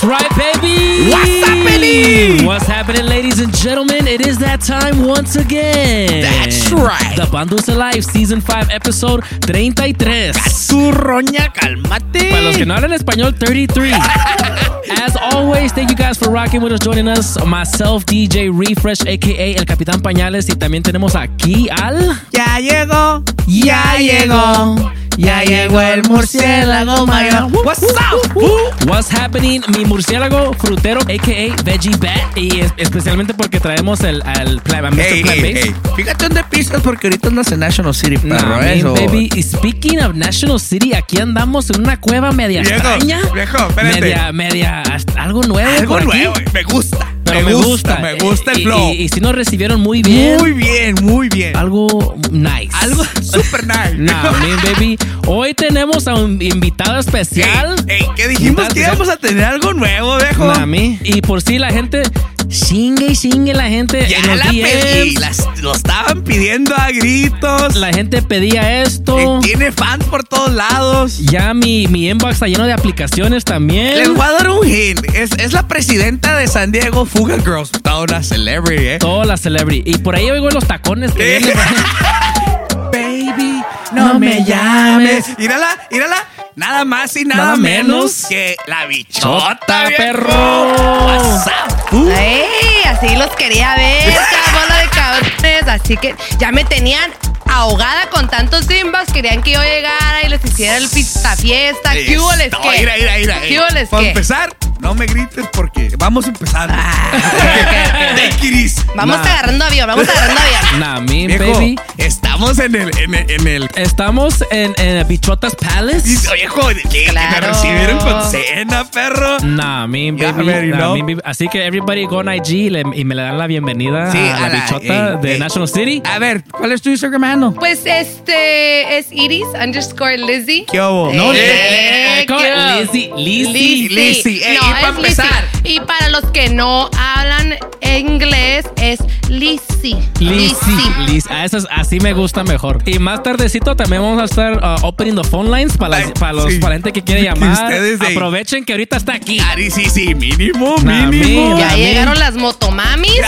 That's right, baby. What's happening? What's happening, ladies and gentlemen? It is that time once again. That's right. The Bandusa Live Season 5, Episode 33. Tu roña, cálmate. Para los que no hablan español, 33. As always, thank you guys for rocking with us, joining us. Myself, DJ Refresh, aka El Capitán Pañales. Y también tenemos aquí al. Ya llegó, Ya llegó, ya llegó el murciélago mayor. What's up? What's happening? Mi murciélago frutero, aka Veggie Bat. Y es- especialmente porque traemos el, al plan, a Mr. Hey. Fíjate dónde pisas porque ahorita andas en National City, perro. man, eso. baby. Speaking of National City, aquí andamos en una cueva media Viejo, extraña. viejo, espérate. Media, media, algo nuevo. Algo por aquí. nuevo, me gusta. Pero me, gusta, me gusta el flow. Y, y si nos recibieron muy bien. Muy bien, muy bien. Algo nice. Algo super nice. Nah, man, baby. Hoy tenemos a un invitado especial. Ey, ey, ¿qué dijimos que íbamos a tener algo nuevo, viejo? Nah. Y por si la gente chingue y chingue la gente ya en los la pedí, las- lo estaban pidiendo a gritos. La gente pedía esto. Tiene fans por todos lados. Ya mi, mi inbox está lleno de aplicaciones también. Les voy a dar un hint. Es, es la presidenta de San Diego, Fuga Girls. Toda una celebrity, ¿eh? Toda la celebrity. Y por ahí oigo los tacones que vienen. Baby, no, me llames. Mírala, mírala. Nada más y nada, Nada menos, menos que la bichota, Chota, viejo. perro. Up? Uh, ¡Ey! Así los quería ver, esta bola de cabrones. Así que ya me tenían ahogada con tantos simbas. Querían que yo llegara y les hiciera el pista fiesta. ¿Qué hubo les No, qué? mira, mira, mira. ¿Qué hubo les Para qué? empezar, no me grites porque vamos empezando. Ah, it easy. Vamos Nah. agarrando avión, vamos agarrando avión. Nah, me, Viejo, baby. estamos en el, en el, en el Estamos en, en Bichotas Palace. Viejo, que, que me Claro. recibieron con cena, perro. Nah, me, Ya, baby. Nah, me, baby. Así que everybody go on IG y, le- y me le dan la bienvenida Sí, a la, a la- bichota de. National City. A ver, ¿cuál es tu Instagram Pues este es Iris underscore Lizzy. ¿Qué hubo? No, Eh. Lizzy. Lizzy. Ey, No, y pa' es Lizzy. empezar. Y para los que no hablan inglés es Lizzy. Lizzy. Liz, a esas así me gusta mejor. Y más tardecito también vamos a estar uh, opening the phone lines para, las- para, los, sí. para la gente que quiere llamar. ustedes de- Aprovechen que ahorita está aquí. Ari, sí, sí, mínimo, Nah, mínimo. Ya mí- llegaron las motomamis.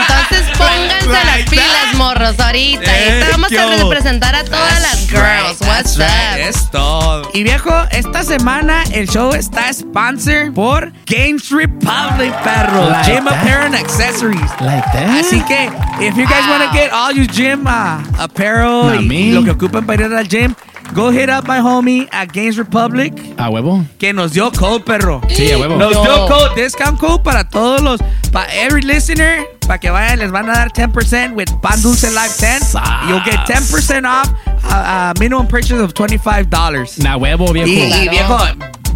Entonces pónganse Like las that. pilas, morros, ahorita. Eh, Ahorita vamos ¿qué a representar a todas las girls. right, What's right, up? Es todo. Y viejo, esta semana el show está sponsor por Games Republic, perro. Like gym that? Apparel and Accessories. Like that. Así que, if you guys want to get all your gym uh, apparel Nah, y, me. y lo que ocupan para ir al gym, go hit up my homie at Games Republic A huevo. que nos dio code, perro. Sí, a huevo. Nos No. dio code, discount code para todos los, para every listener, para que vayan, les van a dar 10% with Pan Dulce Live 10. You'll get 10% off a, minimum purchase of $25. Na huevo, viejo. Y, y viejo,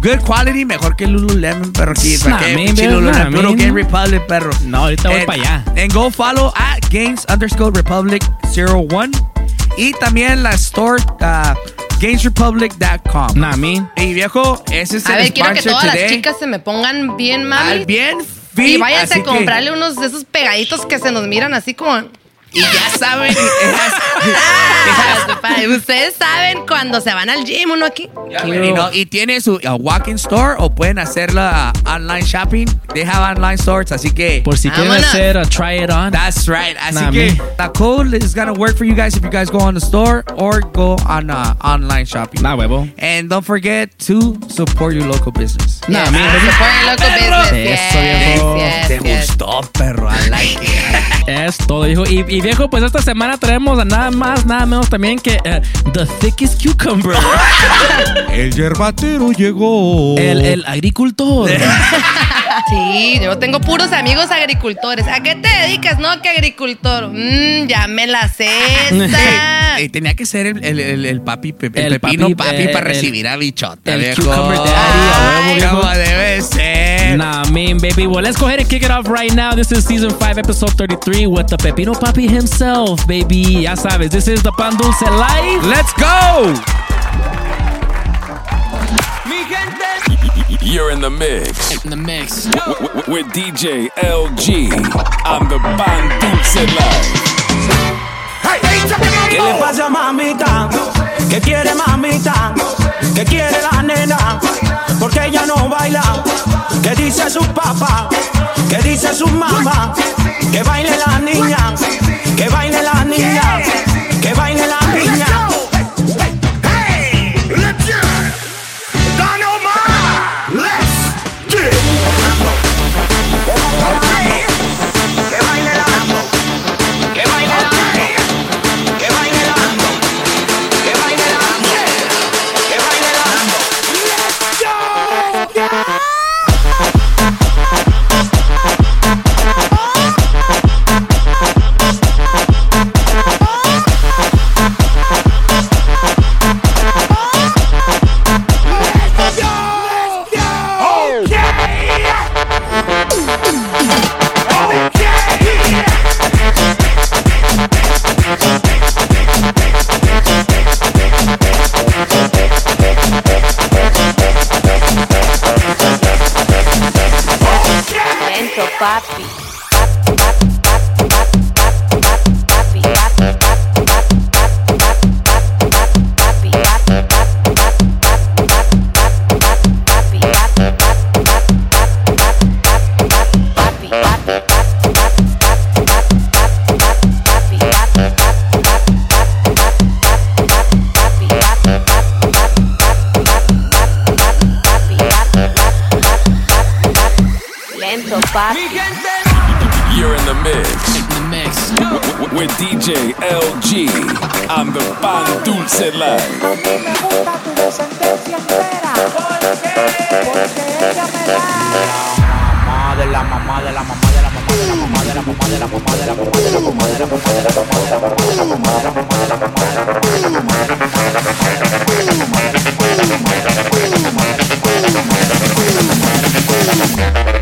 good quality, mejor que Lululemon, perro. Aquí, Nah, ¿para qué? man, Pinche Lululemon, puro. Game Republic, perro. No, ahorita voy para allá. And go follow at Games underscore Republic 01. Y también la store, uh, gamesrepublic.com. Nah, me. Y viejo, ese es A el ver, quiero que todas las chicas se me pongan bien Al mami. bien Y fit, váyanse así a que- comprarle unos de esos pegaditos que se nos miran así como. Y ya saben, it has- Ustedes saben cuando se van al gym, uno aquí. y, no, y tiene su uh, walk-in store o pueden hacerla uh, online shopping. They have online stores, así que Por si quieren hacer a try it on. That's right. Así Nah, que me. the code is gonna work for you guys if you guys go on the store or go on uh, online shopping. Nah, huevo. And don't forget to support your local business. Nah, Yes, me. Support your local business. Eso, Yes, viejo. yes, Te yes. gustó, perro. I like it. Es todo, viejo. Y, y viejo, pues esta semana traemos a nada más, nada menos también que eh, The Thickest Cucumber. El yerbatero llegó. el, el agricultor. Sí, yo tengo puros amigos agricultores. ¿A qué te dedicas? No, que agricultor. Mmm, ya me la sé. esa. Eh, tenía que ser el, el- el- el papi, el, El pepino papi, papi, eh, para el- recibir a bichota, el viejo. cucumber daddy, a huevo, viejo. Como debe ser. Nah, mean, baby. Well, let's go ahead and kick it off right now. This is season 5, episode 33 with the Pepino Papi himself, baby. Ya sabes, this is the Pan Dulce Live. Let's go. You're in the mix. In the mix. with DJ LG on the Pan Dulce Live. ¿Qué le pasa mamita? ¿Qué quiere mamita? ¿Qué quiere la nena? Porque ella no baila. ¿Qué dice su papá? ¿Qué dice su mamá? Que baile la niña. Que baile la niña. Lento, papi. You're in the mix. In the mix. with DJ LG on the Pan Dulce Live. mamá de la mamá de la mamá de la mamá de la mamá de la mamá de la mamá de la mamá de la mamá de la mamá de la mamá de la mamá de la mamá de la mamá de la mamá de la retumbar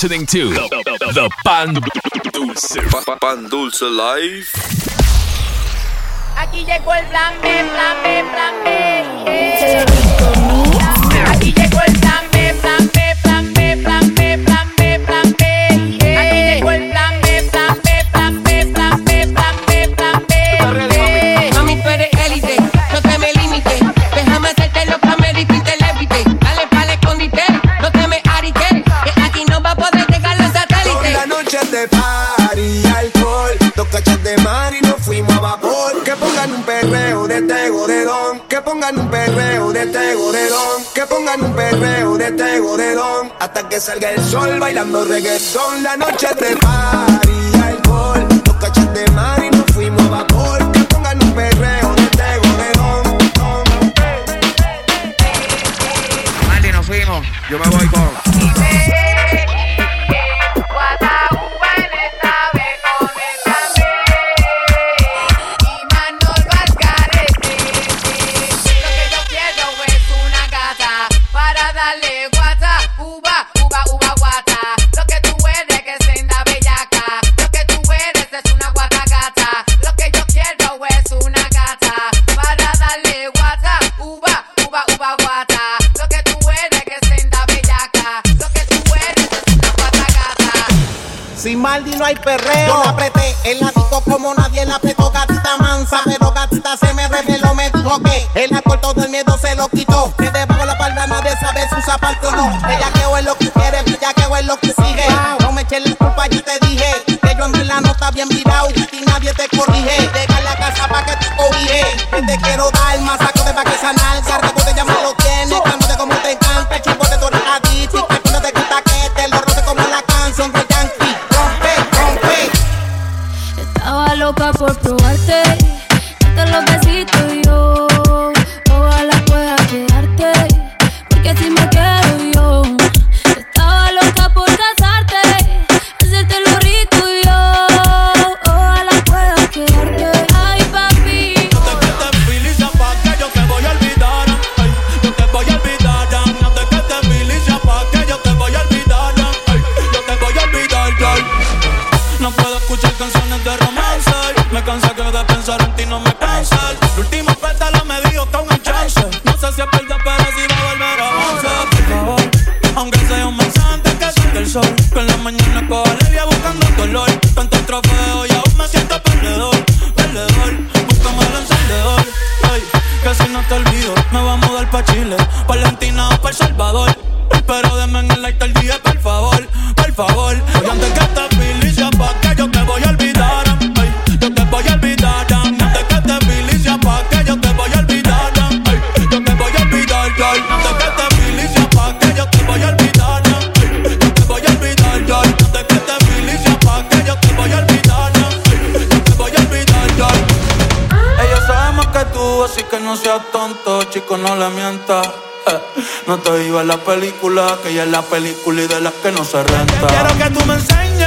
listening to the, the, the, the Pan Dulce. Pan Dulce Live. Aquí llegó el plan B, plan B, plan B. Que pongan un perreo de tegoredón, que pongan un perreo de tegoredón, hasta que salga el sol bailando reggaetón la noche de party. por todo el miedo se lo quitó. Y debajo la palma nadie sabe si usa parte o no. Bellaqueo es lo que quiere, bellaqueo es lo que sigue. No me eches la culpa, yo te dije. Que yo ando en la nota bien virado y nadie te corrige. Llega a la casa pa que te corrige. Que te quiero dar más ve la película, que ella es la película y de las que no se renta. Quiero que tú me enseñes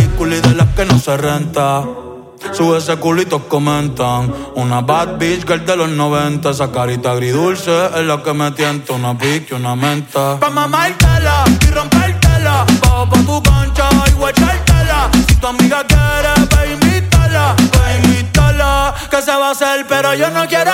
película y de las que no se renta. Sube ese culito, comentan. Una bad bitch que girl de los 90. Esa carita agridulce es la que me tienta. Una pique, una menta. Pa' mamártela y rompértela. Bajo pa' tu cancha y guachártela. Si tu amiga quiere, ve invítala. Ve invítala. Que se va a hacer, pero yo no quiero.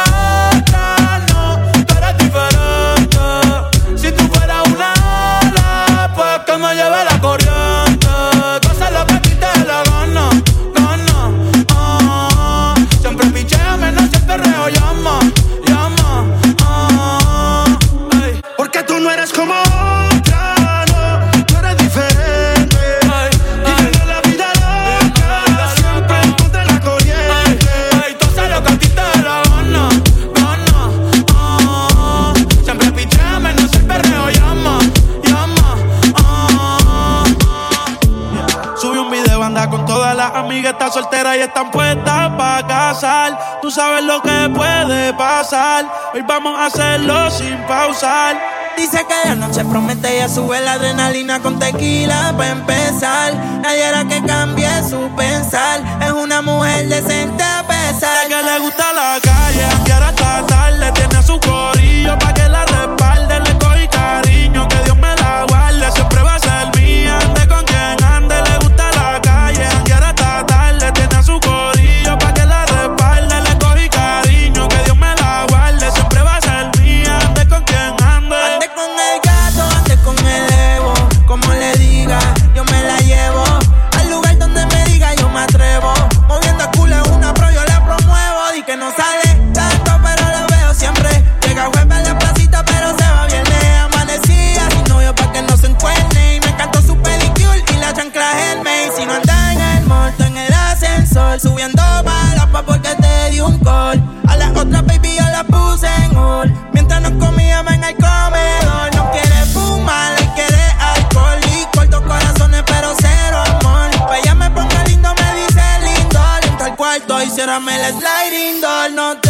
están solteras y están puestas para casar. Tú sabes lo que puede pasar. Hoy vamos a hacerlo sin pausar. Dice que la noche promete y sube la adrenalina con tequila para empezar. Ayer era que cambié su pensar. Es una mujer decente a pesar. La que le gusta la calle, que ahora está tarde, tiene a su corazón. A la otra baby yo la puse en hall. Mientras nos comíamos en el comedor. No quiere fumar, le quiere alcohol. Y cortos corazones, pero cero amor. Pa' ella me ponga lindo, me dice lindo. Entra al cuarto y ciérrame el sliding door. No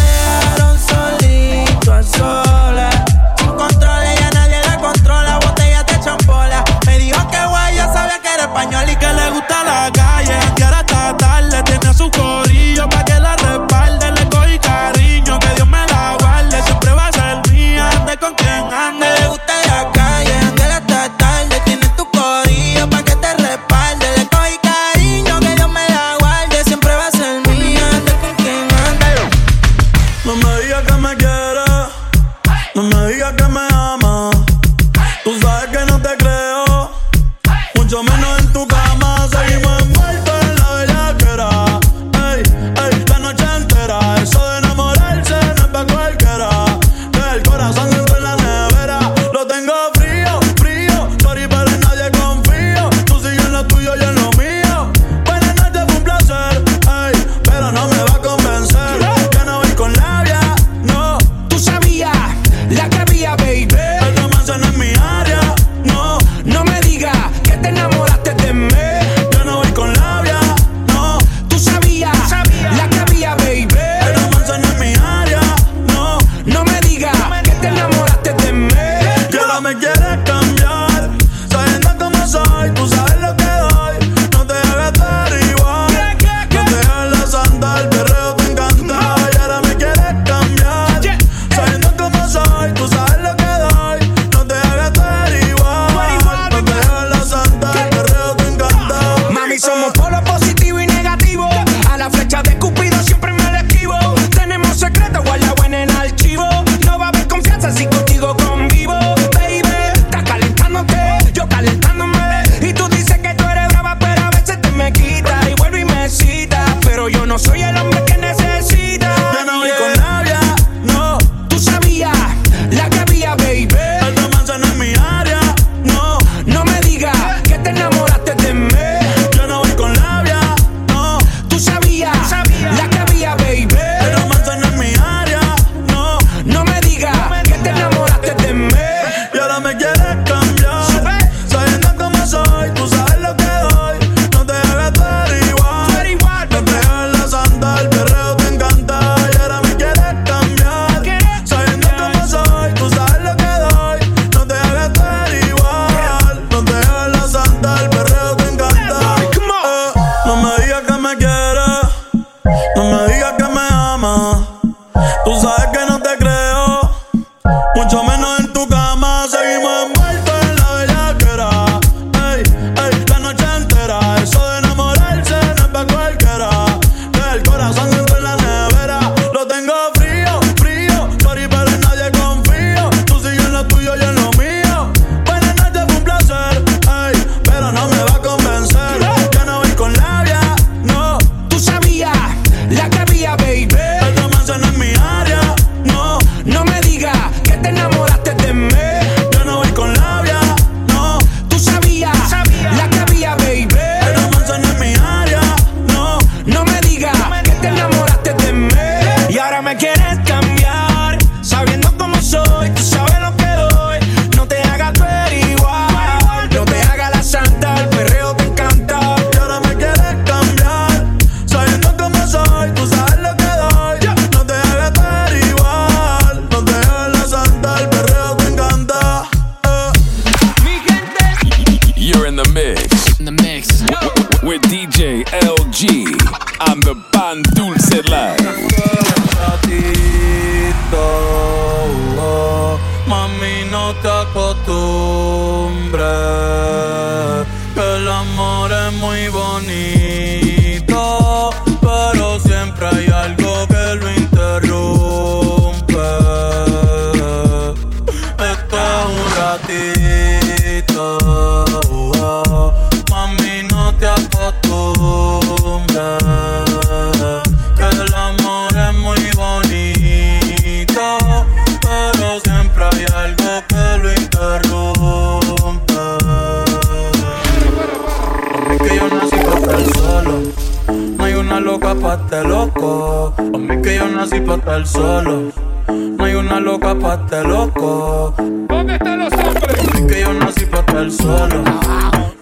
una loca para estar loco. A mí que yo nací para estar solo, no hay una loca para estar loco. ¿Dónde están los hombres? A mí que yo nací para estar solo.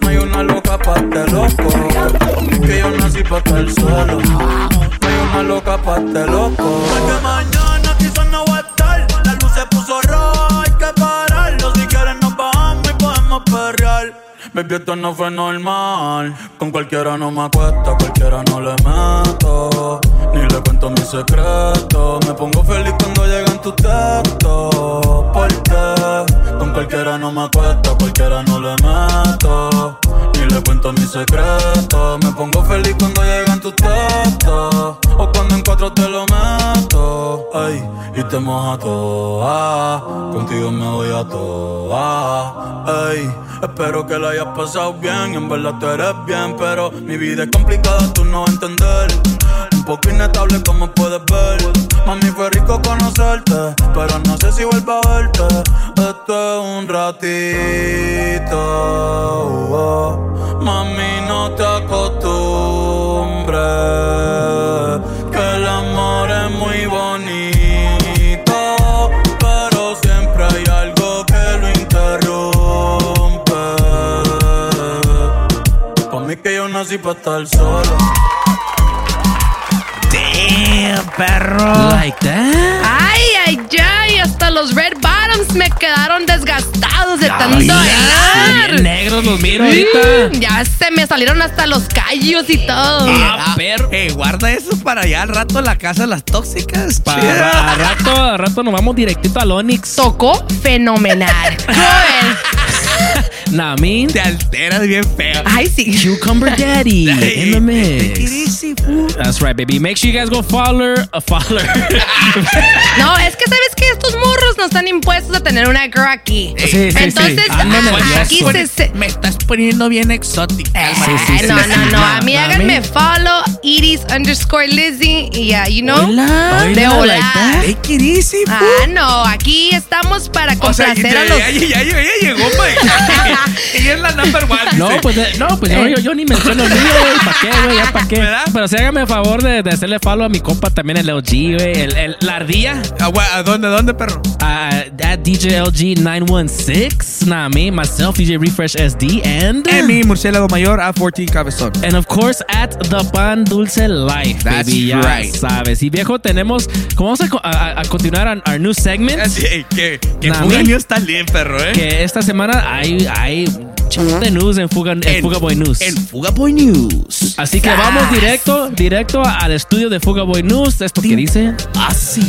No hay una loca pa' estar loco. Es que yo nací pa' estar solo. No hay una loca pa' estar loco. Porque mañana Baby, esto no fue normal. Con cualquiera no me acuesta, cualquiera no le meto. Ni le cuento mis secretos. Me pongo feliz cuando llegan tus textos. Porque con cualquiera no me acuesta, cualquiera no le meto. Ni le cuento mis secretos. Me pongo feliz cuando llegan tus textos. O cuando en cuatro te lo meto. Ay, y te moja toda. Contigo me voy a toda. Ay, espero que la hayas pasado bien. En verdad tú eres bien, pero mi vida es complicada, tú no vas a entender. Poco inestable como puedes ver. Mami, fue rico conocerte, pero no sé si vuelvo a verte. Esto es un ratito. oh. Mami, no te acostumbres. Que el amor es muy bonito, pero siempre hay algo que yo nací para estar solo. Damn, perro. Like that. Ay, ay, ay, hasta los red bottoms me quedaron desgastados de tanto Ay, bailar. bien negros los miro Mm, ahorita. Ya se me salieron hasta los callos y todo. Ah, perro. Eh, guarda eso para allá al rato en la casa de las tóxicas. Pa- Chida. a rato, a rato nos vamos directito al Onyx. Tocó fenomenal. Joven. Me. Te alteras bien feo. Ay, sí. Cucumber Daddy in the mix. Easy, fool. That's right, baby. Make sure you guys go follow a follower. No, es que sabes que estos morros no están impuestos a tener una girl aquí. Sí, sí, sí. Entonces, Andan ah, nerviosos. aquí se, se- Me estás poniendo bien exótica. Sí, sí, Ay, sí, no, sí. no, no. A mí háganme me- follow Iris underscore Lizzy y ya, you know. Hola, de hola, like that. Take it easy, Ah, no, aquí estamos para O sea, complacer a los. ya, ya, ya, ya llegó, pues. Ella es la number one. No, dice. pues, no, pues yo, yo, yo ni menciono el mío, güey. ¿Para qué, güey? ¿Ya para qué? ¿Verdad? Pero sí hágame el favor de, de hacerle follow a mi compa también, el LG, güey. El, el, la ardilla. Güey, ¿A dónde, dónde, perro? Uh, at DJ LG 916. Nah, me, myself, DJ Refresh SD, and. En mi murciélago mayor a 14 cabezón. And of course, at The Pan Dulce Life, That's baby. Ya right. sabes. Y viejo, tenemos. ¿Cómo vamos a, a- a continuar our, our new segment? Eh, que, que Nah, me- está bien, perro, ¿eh? Que esta semana hay, hay de news en Fuga, en Fuga Boy News. En Fuga Boy News. Así que vamos directo, directo al estudio de Fuga Boy News. Esto que dice. Así.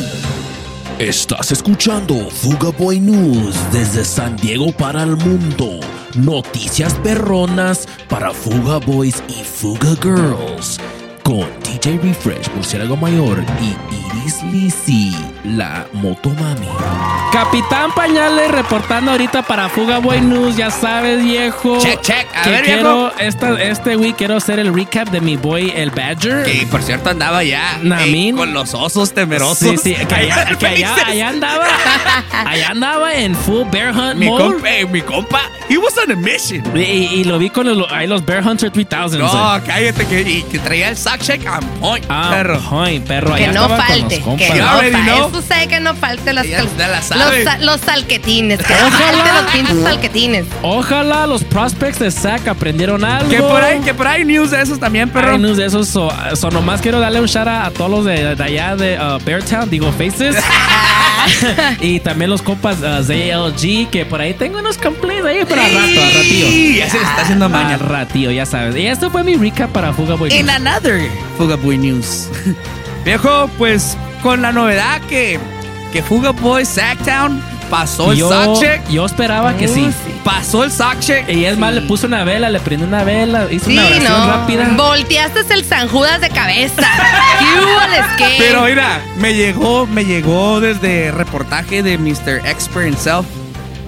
Estás escuchando Fuga Boy News desde San Diego para el mundo. Noticias perronas para Fuga Boys y Fuga Girls. Con DJ Refresh, Murciélago Mayor y Iris Lizzy, la Motomami. Capitán Pañales reportando ahorita para Fuga Boy News. Ya sabes, viejo. Check, check. A que ver, quiero, esta, este week quiero hacer el recap de mi boy, el Badger. Que por cierto andaba ya con los osos temerosos. Sí, sí, que allá, que allá, andaba. Allá andaba en full bear hunt Mi mode. compa, eh, mi compa, he was on a mission. Y, y- y lo vi con los, ahí los Bear Hunter 3000. No, cállate, que, y que traía el sack check on point, Ah, perro. ay, perro. Que allá no estaba con los falte, compas. que You no sabe que no falte las Ella cal- ya la los, los salquetines, que no Ojalá. falte los pinches salquetines. Ojalá los prospects de SAC aprendieron algo. Que por ahí, que por ahí news de esos también, perro. Hay news de esos. So, so nomás quiero darle un shout out a todos los de, de allá de uh, Beartown, digo Faces. y también los compas uh, ZLG, que por ahí tengo unos complaints ahí, pero al rato, al ratillo. Sí, ya se está haciendo maña. Al ratillo, ya sabes. Y esto fue mi recap para Fuga Boy. In News. another Fuga Boy News. Viejo, pues con la novedad que, que Fuga Boy Sacktown pasó el yo, sock check. yo esperaba que sí. Pasó el sock check. Y es más, le puso una vela, le prendió una vela, hizo Sí, una oración no. rápida. Volteaste el San Judas de cabeza. Pero mira, me llegó, me llegó desde reportaje de Mr. Expert himself,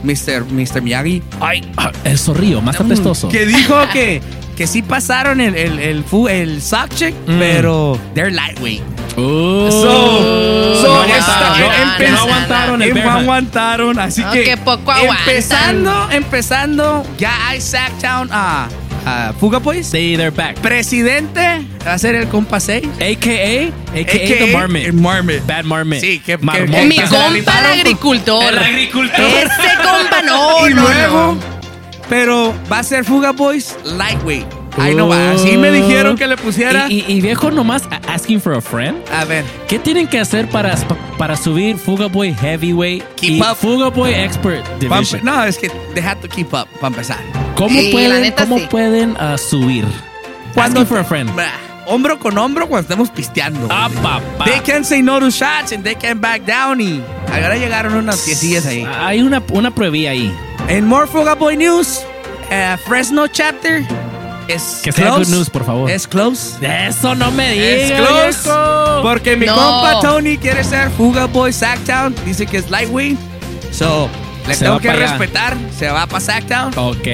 Mr. Mr. Miyagi. Ay, el zorrillo, más apestoso. Que dijo que, que sí pasaron el, el, el, fu- el sock check, Mm. pero they're lightweight. Oh. So, so No aguantaron, no, empe- no aguantaron el em- aguantaron, así No, que que poco aguantan. empezando, empezando, ya hay Sacktown a a Fuga Boys. Sí, they're back. Presidente va a ser el compa 6. AKA, AKA, the Marmot. el Marmot. Bad Marmot. Sí, que- que- Mi compa el agricultor. El agricultor. Ese compa no, y no, luego, no. pero va a ser Fuga Boys lightweight. Ahí no va. Así me dijeron que le pusiera. Y, y- y viejo nomás asking for a friend. a ver, ¿Qué tienen que hacer para, para subir Fuga Boy Heavyweight Keep y up. Fuga Boy Expert pa- Division? no, es que they have to keep up para empezar. ¿Cómo Sí, pueden, neta cómo sí. pueden ah, subir? Cuando- Asking for a friend. Bah, Hombro con hombro cuando estemos pisteando. Ah, papá. They can't say no to shots and they can't back down. Y ahora llegaron unas piecillas ahí. Hay una, una pruebilla ahí. En More Fuga Boy News, eh, Fresno Chapter es Que sea close. good news, por favor. Es close. Eso no me Es digas. close. viejo. Porque mi No. compa Tony quiere ser Fuga Boy Sacktown. Dice que es lightweight. So, le Se tengo que respetar. Se va para Sacktown. Ok.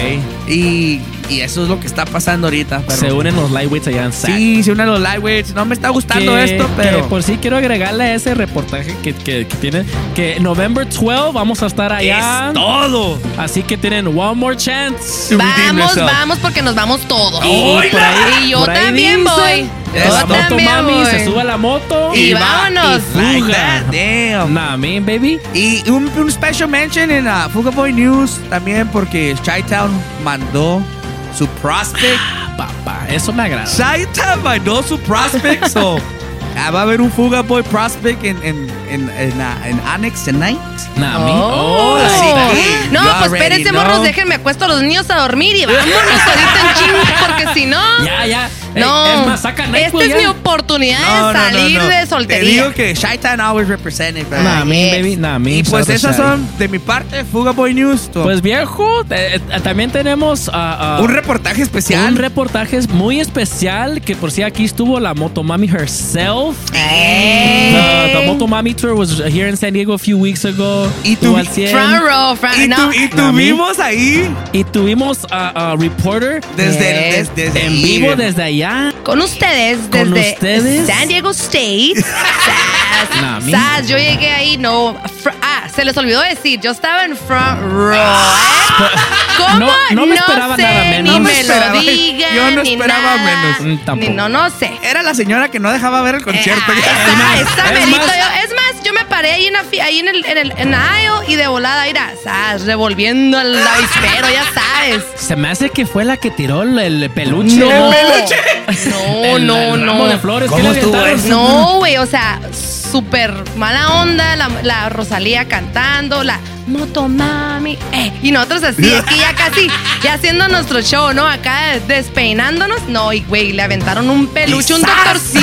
Y, y eso es lo que está pasando ahorita. Pero Se unen los lightweights allá en SAC. Sí, se unen los lightweights. No me está gustando Que- esto, que pero. por si quiero agregarle a ese reportaje que, que, que tiene que November 12 vamos a estar allá. Es todo. Así que tienen one more chance. Vamos, vamos, porque nos vamos todos. Y por ahí- Y yo por ahí también dice, voy. Yo La moto también mami voy. se sube a la moto Y vámonos. y Like fuga. that, damn. Nah, man, baby. Y un, un special mention en uh, Fuga Boy News también porque Chi-Town mandó su prospect. Ah, papá, eso me agrada. Chi-Town mandó su prospect. so, ah, va a haber un Fuga Boy prospect en, en, en, en, uh, en Annex tonight. Nah, me. Oh. Oh, Así que, No, pues espérense, morros, déjenme acuesto a los niños a dormir y vámonos ahorita en chingo, porque si no. Ya, ya. No, es más, saca esta es ya. mi oportunidad No, no, de no, salir no. de Te soltería. digo que Chi-Town always represented. bro. Nah, me, Yes. baby. Nah, me. y pues esas son de mi parte, Fuga Boy News. So, Pues viejo, eh, eh, también tenemos ah, ah, un reportaje especial. un reportaje muy especial que por si aquí estuvo la Motomami herself. Eh. The, the Motomami tour was here in San Diego a few weeks ago. Y tu- al 100. Front row, front y, no. tu- y tuvimos ahí Y tuvimos a reporter desde, Yes. des- desde en vivo desde allá. Con ustedes Con desde ustedes. San Diego State. Sas, Sas, yo llegué ahí, no. fr- ah, se les olvidó decir, yo estaba en front row. ¿eh? ¿Cómo? No- no me esperaba sé, nada menos. Ni No me me esperaba. lo digan. Yo no ni esperaba nada. menos. Tampoco. Ni- no, no sé. Era la señora que no dejaba ver el concierto. Eh, ah, esa, esa es merito más- yo- es más, yo me paré ahí en, la ahí en el, en el en aisle y de volada, mira, sas, revolviendo el avispero, ya sabes. Se me hace que fue la que tiró el, el peluche. No. El No, El- no, el no. ramo de flores. ¿qué ¿Cómo? No, güey, o sea, súper mala onda, la, la Rosalía cantando, la motomami, eh, y nosotros así, aquí ya casi, ya haciendo nuestro show, ¿no? Acá despeinándonos, no, y güey, le aventaron un peluche, un doctor Simi,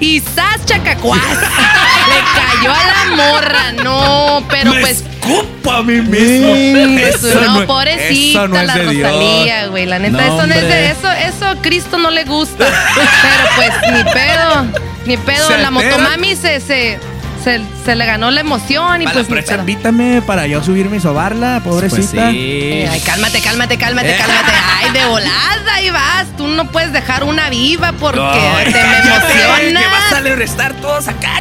y sas chacacuás, le cayó a la morra, no, pero Me pues... escupo a mí mismo. Mm, Eso no, pobrecita eso no es la. Rosalía, güey. La neta, No, eso no es de eso, eso a Cristo no le gusta. Pero pues, ni pedo, ni pedo. Se la altera. motomami se, se, se, se le ganó la emoción y Para pues pedo. invítame para yo subirme y sobarla, Pues pobrecita. sí. Eh, Ay, cálmate, cálmate, cálmate, Eh. cálmate. Ay, de volada, ahí vas. Tú no puedes dejar una viva porque Ay, te me cállate, Que vas a emocionas. estar todos acá.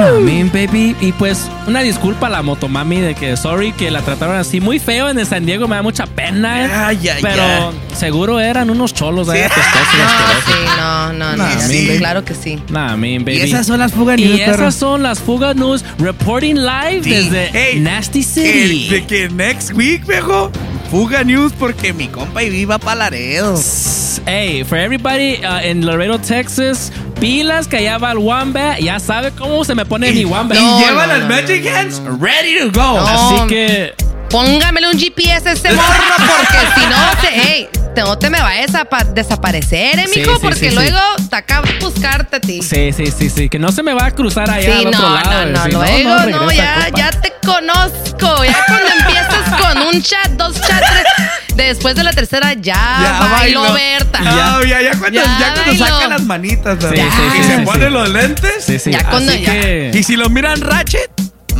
No, mean, baby. Y pues, una disculpa a la motomami de que, sorry, que la trataron así muy feo en el San Diego. Me da mucha pena. eh. Ay, ay, Pero ay. seguro eran unos cholos ahí Sí. apestosos y No, asquerosos. sí, no, no, no. Sí. Claro que sí. Nah, mean, baby. Y esas son las fugas Y esas son las Fuga News reporting live Sí. desde Hey, Nasty El- City. de que next week, viejo. Fuga News porque mi compa y viva pa' Laredo. Hey, for everybody uh, in Laredo, Texas, pilas que allá va el Wamba. Ya sabe cómo se me pone mi Wamba. Y No, lleva no, las no, Magic no, Hands ready to go. No. Así que Póngamele un GPS a ese morro porque si no, se, hey, no te me vayas a pa- desaparecer, eh, Sí, mijo, sí, porque sí, sí. luego te acabo de buscarte a ti. Sí, sí, sí, sí. Que no se me va a cruzar allá Sí, al otro no, lado. no, no, Sí, luego, no, regresa, ya, ya te conozco. Ya cuando empiezas con un chat, dos chats, tres, después de la tercera ya, bailo, bailó. Berta. Ya, ya, ya cuando, Ya ya cuando sacan las manitas. Sí, sí, y sí, se sí, ponen sí. los lentes. Sí, sí. Ya cuando Así ya- que... Y si lo miran Ratchet,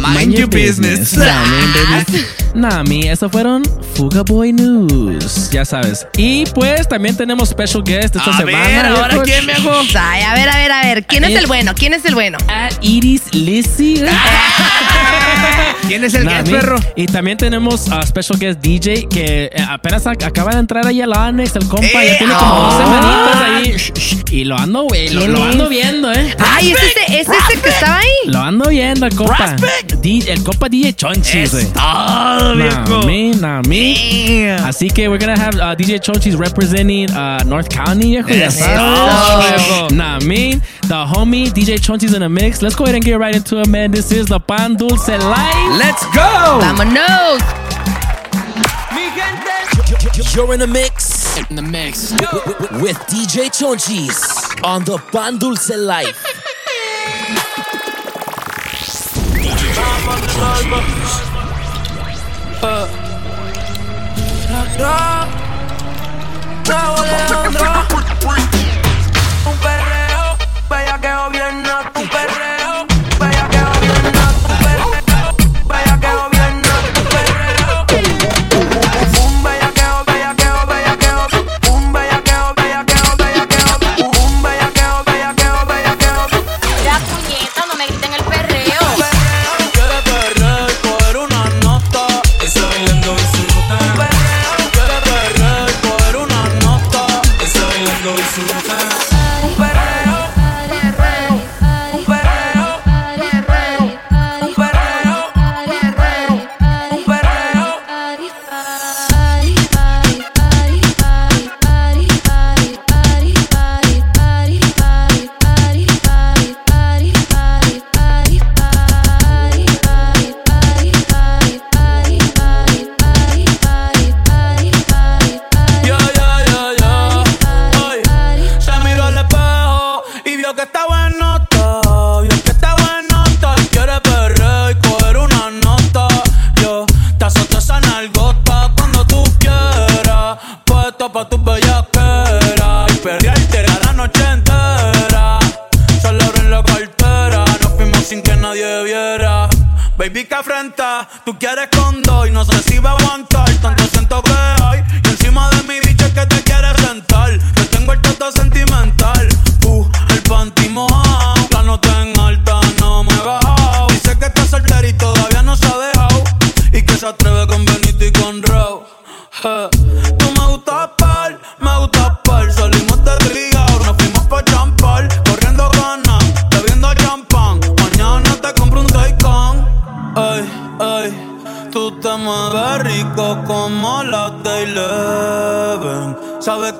mind, your business. Nah, man, baby. Nah, mi, eso fueron Fuga Boy News. Ya sabes. Y pues también tenemos special guest esta A semana. ver, ahora viejo. quién, viejo. Ay, a ver, a ver, a ver. ¿Quién es Eh. el bueno? ¿Quién es el bueno? At Iris Lizzy. ¿Quién es el Nah, guest, perro? Y también tenemos a special guest DJ que eh, apenas ac- acaba de entrar ahí al Anex, el compa. Eh, ya tiene como oh. dos semanitas ahí. Y lo ando, güey. Lo, ¿Quién lo ando viendo, ¿eh? Ay, ¿es ese, es ese que estaba ahí? Lo ando viendo, el compa. D- el compa DJ Chonchis, güey. todo, viejo. Nah, me, nah, me. Así que we're gonna have uh, DJ Chonchis representing uh, North County, viejo. Ya sabes. Nah, me. The homie DJ Chonchis in the mix. Let's go ahead and get right into it, man. This is the Pan Dulce Live. Let's go. Vámonos. You're in the mix. In the mix. With, DJ Chonchis on the Pan Dulce Life. Un perreo, bellaqueo bien naco. Afrenta, tú quieres con dos y no sé si aguantar.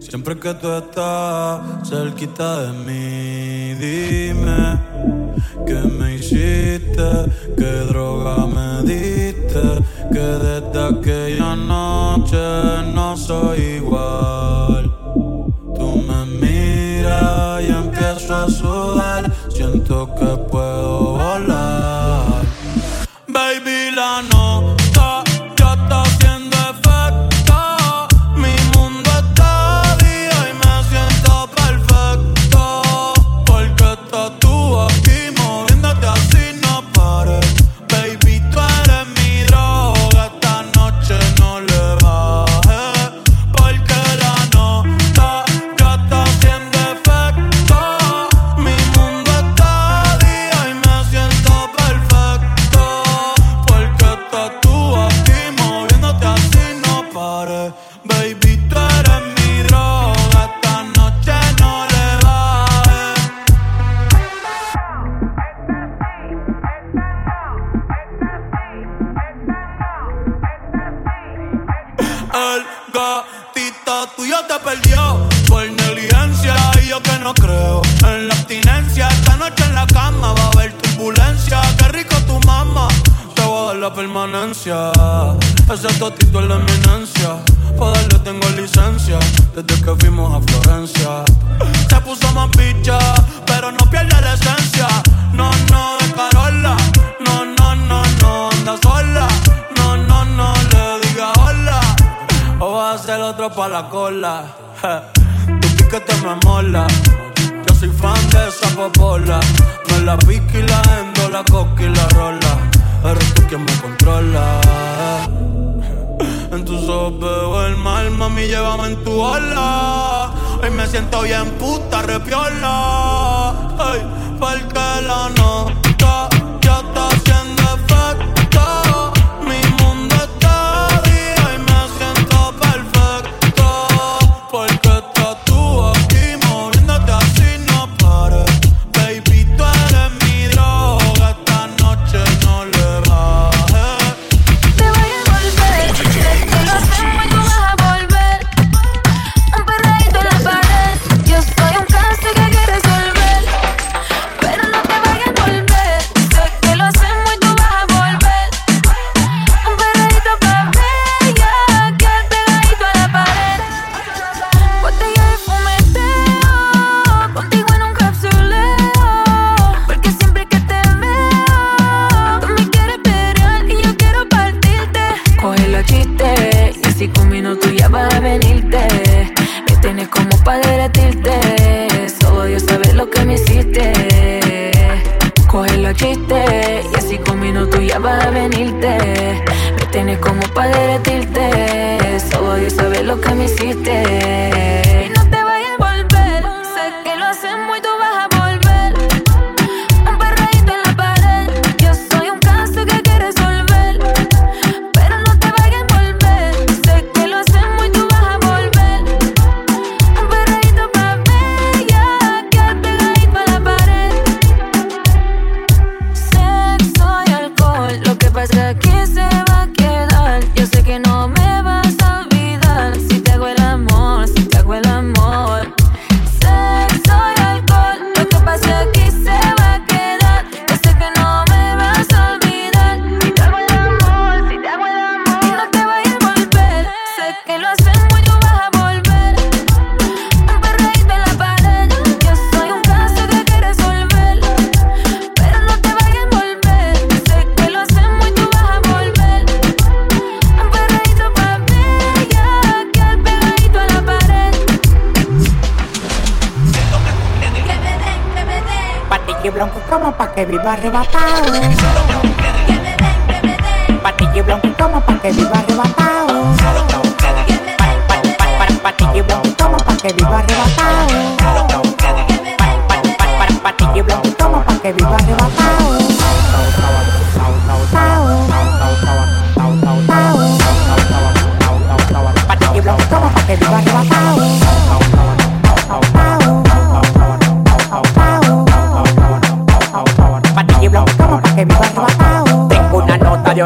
Siempre que tú estás cerquita de mí, dime que me hiciste, qué droga me diste, que desde aquella noche no soy igual. Tú me miras y empiezo a sudar, siento que puedo volar.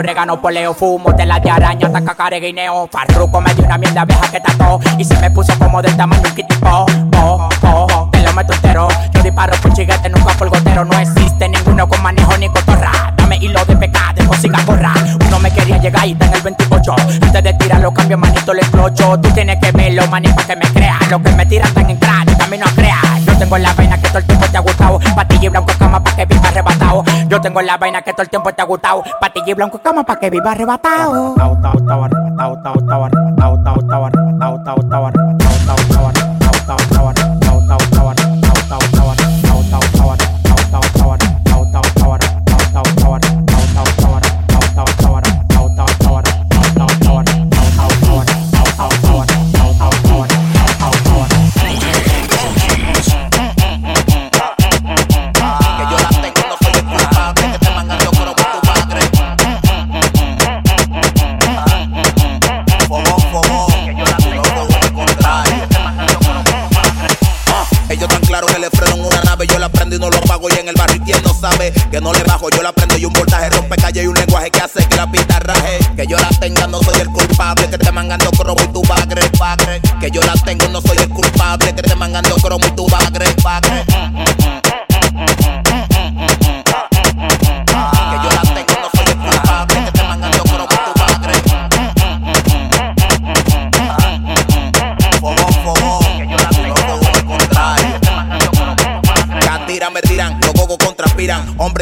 orégano, poleo, fumo, tela de araña, taca, careguineo. Farruco me dio una mierda vieja que tacó y se me puso como del tamaño un kitipo. Po, po, te lo meto entero. Yo disparo por chiguete, nunca por gotero. No existe ninguno con manejo ni cotorra. Dame hilo de pecado, de música corra. Uno me quería llegar y está en el 28. Antes de tirarlo, cambio manito, le explocho. Tú tienes que verlo, manito, que me creas. Lo que me tiran tan en cráneo, camino a crear. Yo tengo la vaina que todo el tiempo te ha gustado. Patilla y blanco cama pa' que viva arrebatado. Yo tengo la vaina que todo el tiempo te ha gustado. Patilla y blanco cama pa' que viva arrebatado. Arrebatado. Que no le bajo. Yo la prendo y un voltaje rompe calle y un lenguaje que hace que la pista raje. Que yo la tenga, no soy el culpable. Que te mangando cromo y tu bagre, bagre. Que yo la tengo, no soy el culpable. Que te mangando cromo y tu bagre, bagre. Que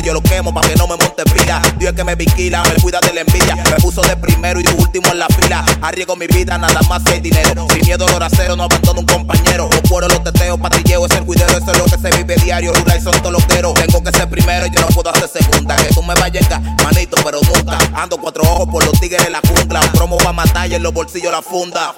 Yo lo quemo pa' que no me monte pila. Dios que me vigila, me cuida de la envidia. Me puso de primero y de último en la fila. Arriesgo mi vida, nada más hay dinero. Sin miedo, dolor cero, no abandono un compañero. No puedo los teteos, patrilleo, es el cuidero. Eso es lo que se vive diario. Rural y son todos los gueros. Tengo que ser primero, yo no puedo hacer segunda. Que tú me vayas manito, pero nunca. Ando cuatro ojos por los tigres en la jungla. Un promo va a matar y en los bolsillos la funda.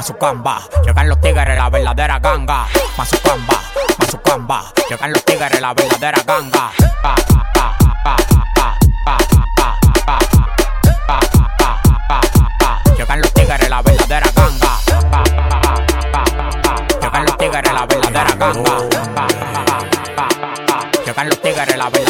Mazucamba, llegan los tigres, la verdadera ganga. Mazucamba, Mazucamba, llegan los tigres, la verdadera ganga. Llegan los tigres, la verdadera ganga. Llegan los tigres, la verdadera ganga. Llegan los tigres, la verdadera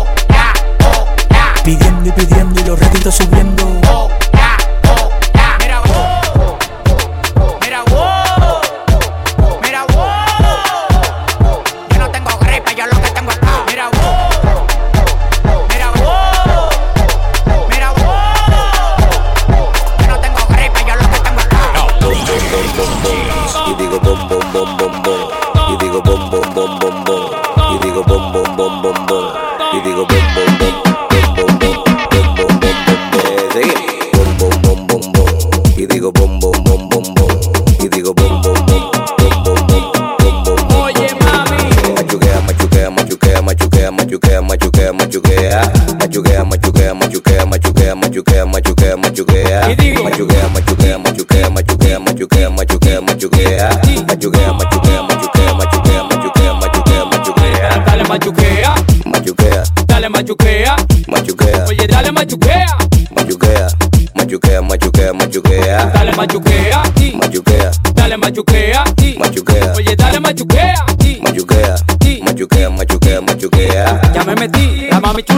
Pidiendo y pidiendo y los réditos subiendo.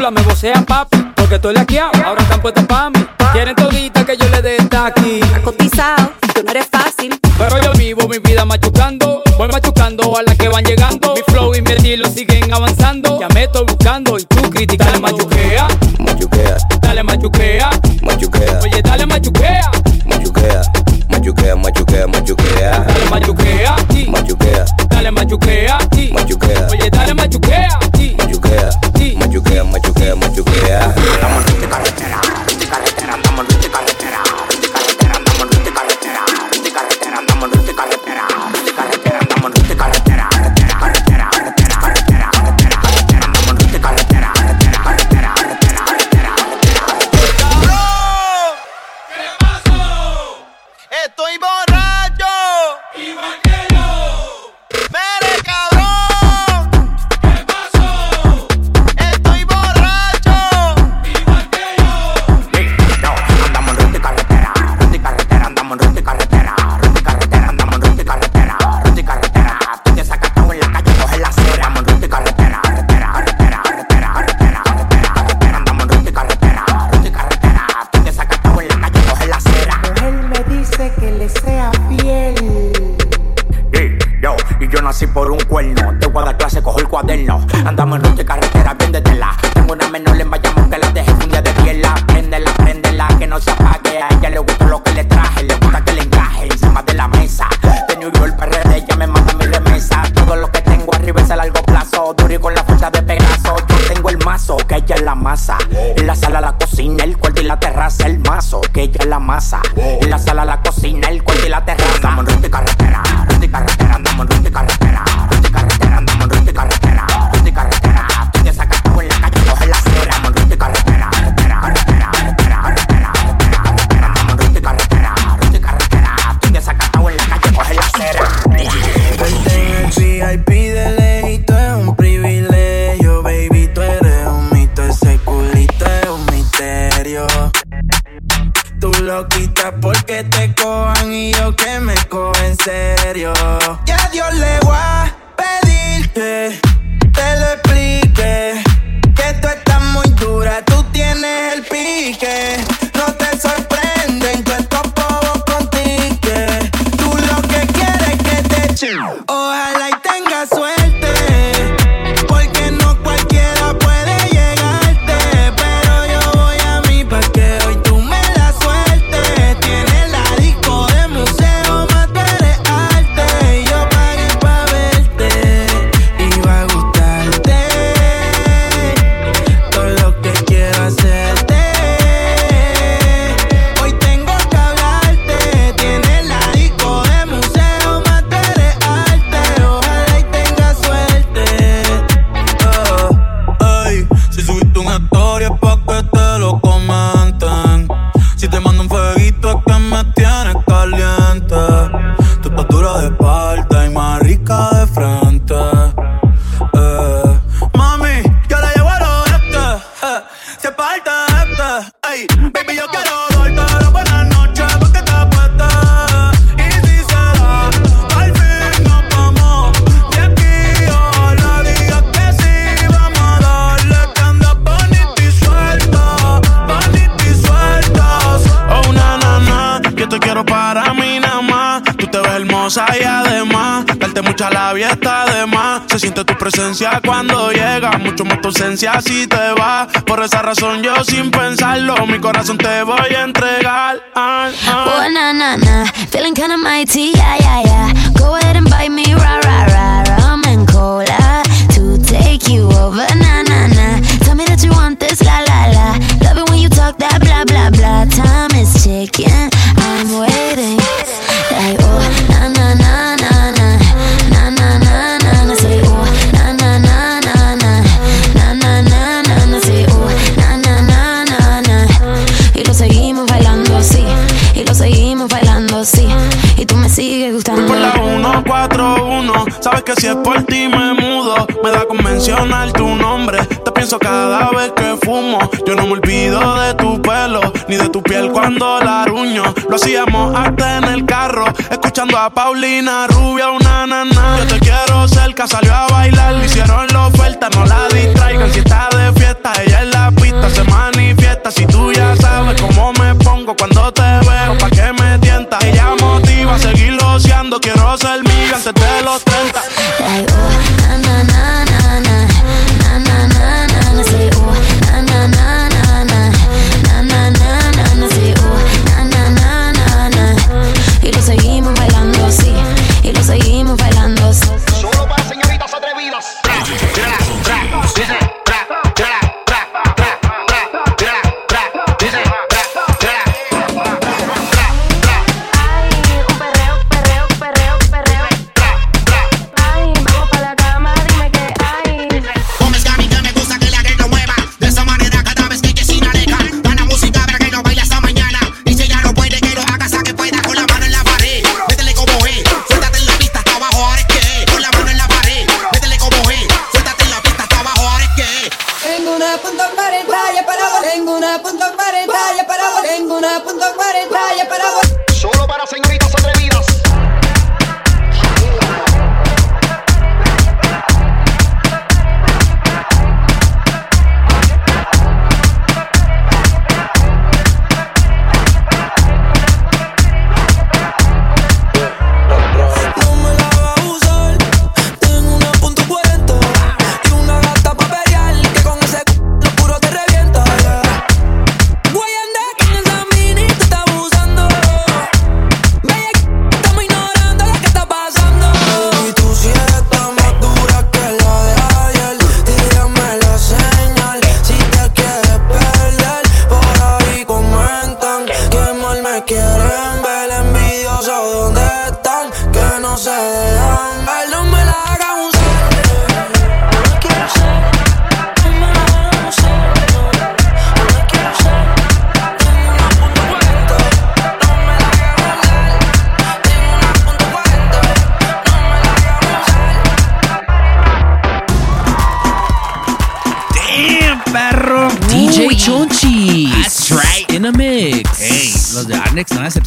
Chula me vocean papi, porque estoy laqueado, ahora están puestas pa' mí. Quieren todita que yo le dé esta aquí. Cotizado, tú no eres fácil. Pero yo vivo mi vida machucando, voy machucando a las que van llegando. Mi flow y mi estilo siguen avanzando. Ya me estoy buscando y tú criticando. Dale ella es la masa. En la sala, la cocina, el cuarto y la terraza, el mazo, que ella es la masa. En la sala, la cocina, el cuarto y la terraza. Estamos en ruta carretera, ruta carretera. si te vas. Por esa razón yo sin pensarlo, mi corazón te voy a entregar. Ah, ah. Oh, na, na, na, feeling kinda mighty, yeah, yeah, yeah. Go ahead and buy me ra, ra, ra, rum and cola to take you over, na, na, na. Tell me that you want this, la, la, la. Love it when you talk that blah, blah, blah. Time is ticking. Que si es por ti me mudo, me da con mencionar tu nombre. Te pienso cada vez que fumo. Yo no me olvido de tu pelo, ni de tu piel cuando la ruño. Lo hacíamos hasta en el carro, escuchando a Paulina Rubia, una nana. Yo te quiero cerca, salió a bailar. Le hicieron la oferta, no la distraigan. Si está de fiesta, ella en la pista se manifiesta. Si tú ya sabes cómo me pongo cuando te mundo quiero ser millo antes de los 30.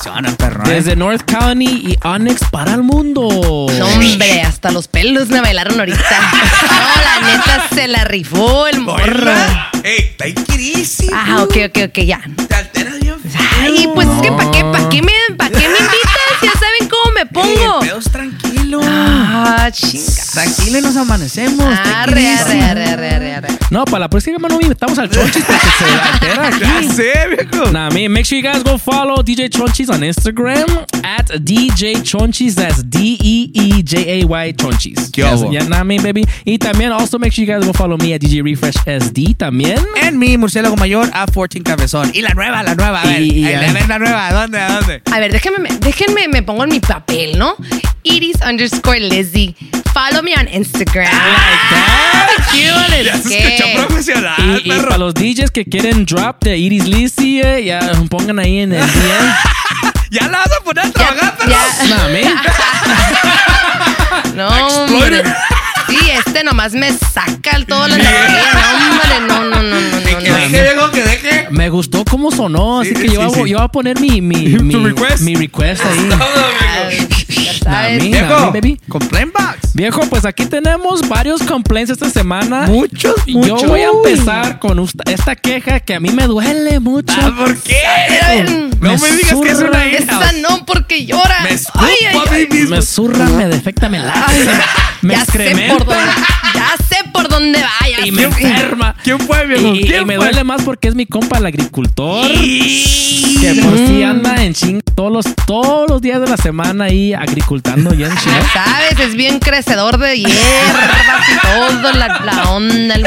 No perro. ¿eh? Desde North Colony y Onyx para el mundo. No, hombre, hasta los pelos me bailaron ahorita. No, la neta se la rifó el morro. Ey, está inquirísimo. Ah, ok, ok, ok, ya. Ay, pues es que ¿para Ah, chinga. Tranquilo y nos amanecemos. Arre, arre, arre, arre, arre, arre. No, para la próxima no invitamos al Chonchis porque se altera aquí. Ya sé, viejo. Nah, me, make sure you guys go follow DJ Chonchis on Instagram at DJ Chonchis. That's D E E J A Y Chonchis. ¿Qué Yes, hubo? yeah, nah, me, baby. Y también also make sure you guys go follow me at DJ Refresh SD también. En mi murciélago mayor a 14 cabezón. Y la nueva, la nueva. A ver, Y- y- a ver la nueva. ¿A dónde? ¿A dónde? A ver, déjenme, me- déjenme, me pongo en mi papel, ¿no? Iris underscore Lizzy. Follow me on Instagram. Ya se escuchó profesional, Y, y para los DJs que quieren drop de Iris Lizzy, eh, ya pongan ahí en el DM. ¿Ya la vas a poner a trabajar, perro? No, hombre. Sí, este nomás me saca el todo la energía. No, hombre, no, no, no, no, no. Que no. deje, viejo, que deje. Me gustó cómo sonó, así Sí, que yo, sí, voy- sí. yo voy a poner mi, mi, mi, request? mi request ahí. Viejo, baby. box. Viejo, pues aquí tenemos varios complaints esta semana. Muchos, Yo muchos. voy a empezar con ust- esta queja que a mí me duele mucho. Ah, ¿Por qué? No me digas que es una hija. Esa no, porque llora. Me escupo Ay, ay, a ay. mí mismo. Me zurra, me defecta, me late. Me ya sé excrementa. por dónde, ya sé por dónde vaya. Y me enferma. ¿Quién fue, viejo? Y, y ¿Quién me fue? duele más porque es mi compa el agricultor. Que por si anda en ching todos los, todos los días de la semana ahí agricultando y en ching. Ya sabes, es bien crecedor de hierbas y todo, la, la onda, el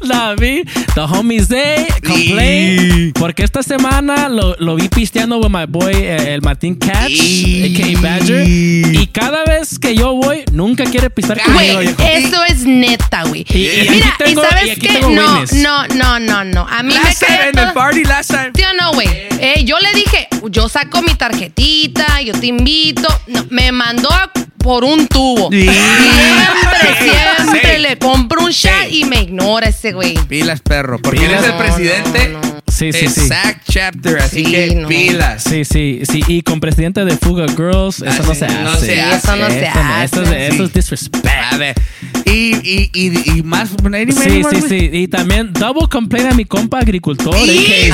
La vi, The Homies Day, complain. Porque esta semana lo, lo vi pisteando con my boy, eh, el Martín Catch, a.k.a. Badger. Y cada vez que yo voy, nunca quiere pistear conmigo. Eso es neta, güey. Y- y Mira, y y sabes tengo no, no, no, no, no. A mí me cae party, last time. ¿Sí no, güey? Eh, yo le dije, yo saco mi tarjetita, yo te invito. No, me mandó a- por un tubo. Sí. Siempre, Sí. siempre Sí. le compro un shot y me ignora ese güey. Pilas, perro. Porque él es el No, presidente Sí, sí, sí. Sack Chapter, así Sí, que no. pilas. Sí, sí, sí. Y con presidente de Fuga Girls, eso no se hace. no se hace. Eso no se Eso no- Eso, es- hace. eso es disrespect. A ver. Y, y, y, y más. any- Sí, sí, sí. Y también double complaint a mi compa agricultor. AKA Ay,